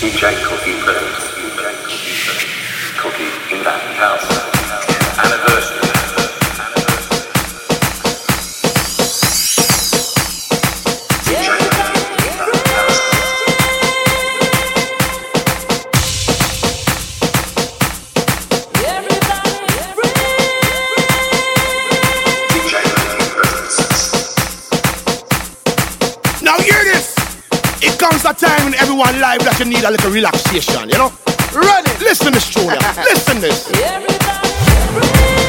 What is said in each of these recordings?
need a little relaxation, you know? Run it. Listen this tune. Listen this. The air is clean, ocean's blue. I love that sound. We're happy for this.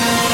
Bye.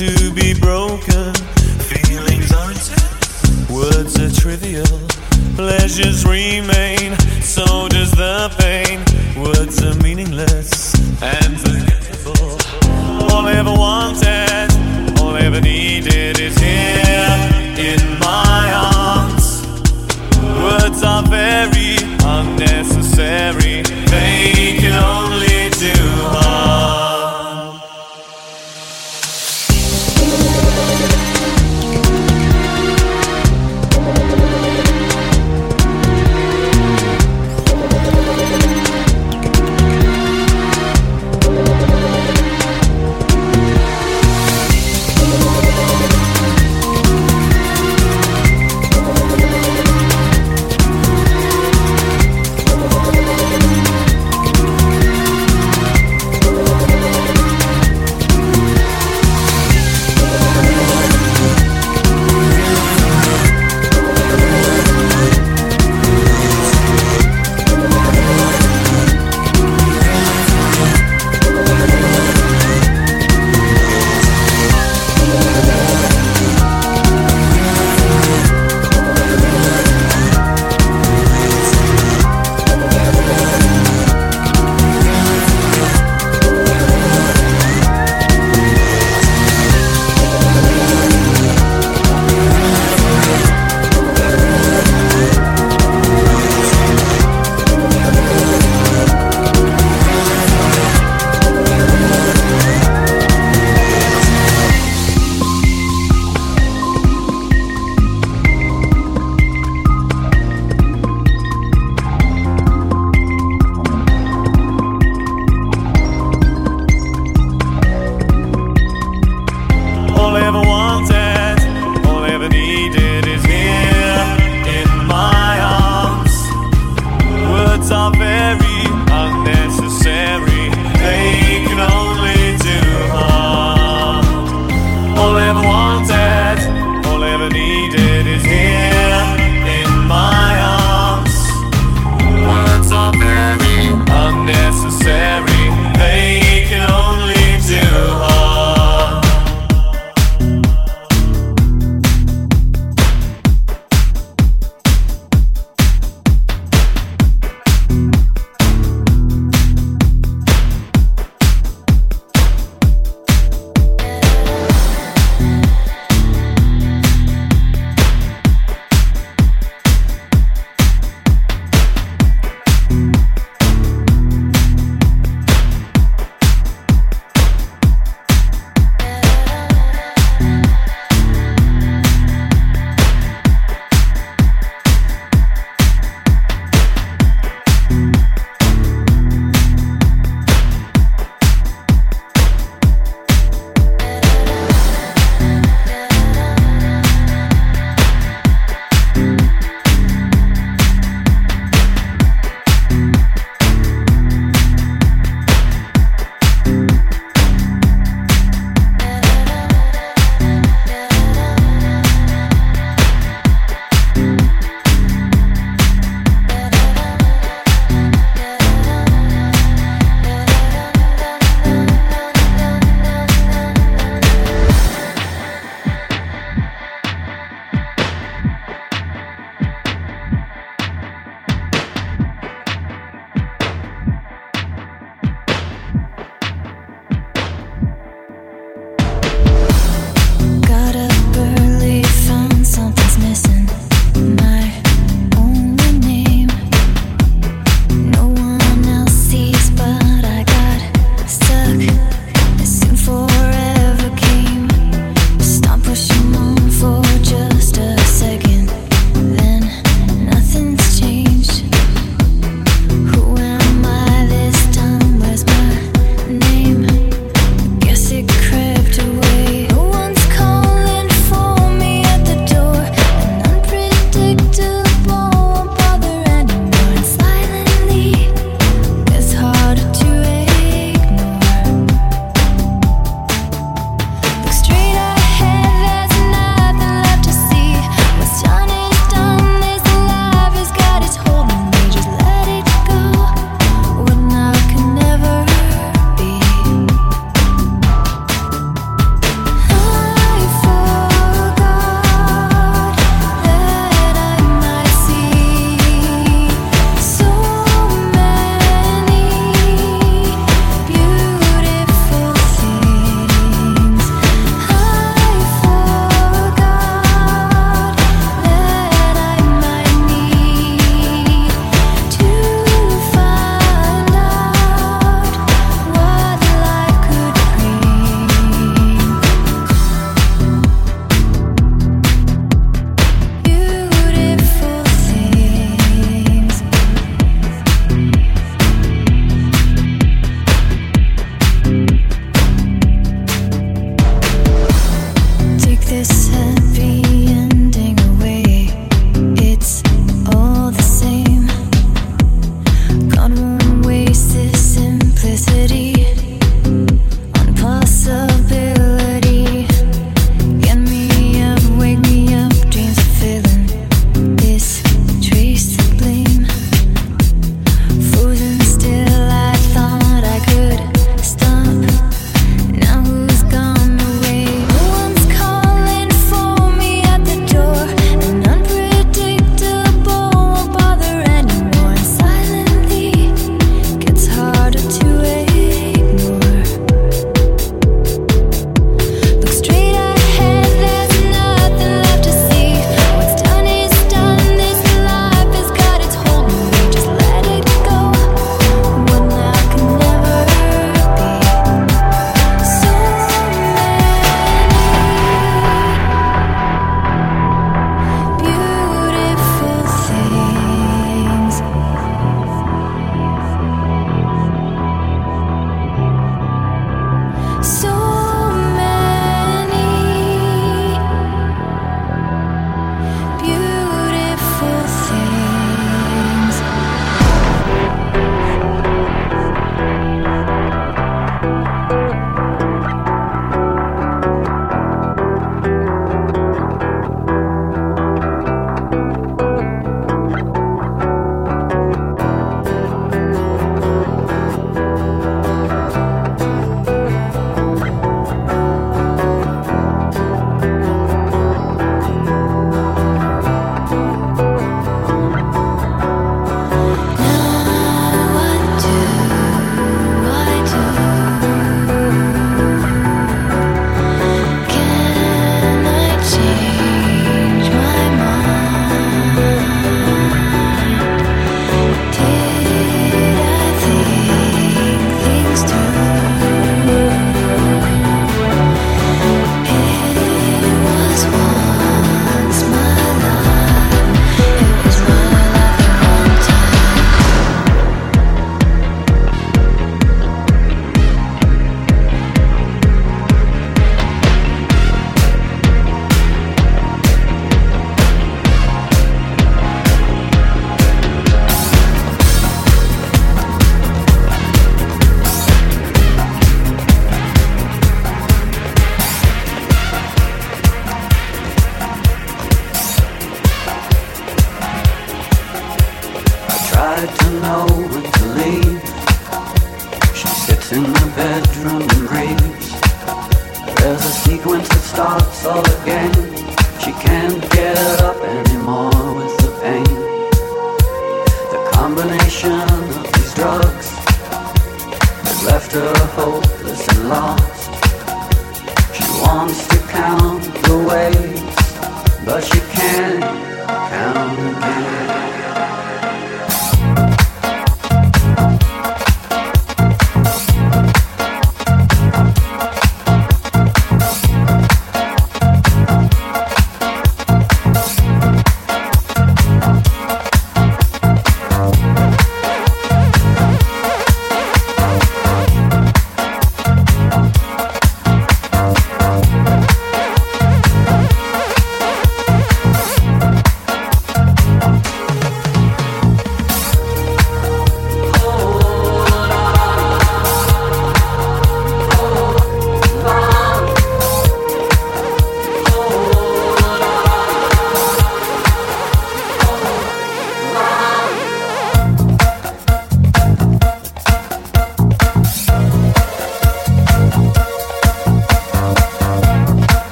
to be broken. Feelings are intense, words are trivial. Pleasures remain, so does the pain. Words are meaningless and forgettable. All I ever wanted, all I ever needed is here.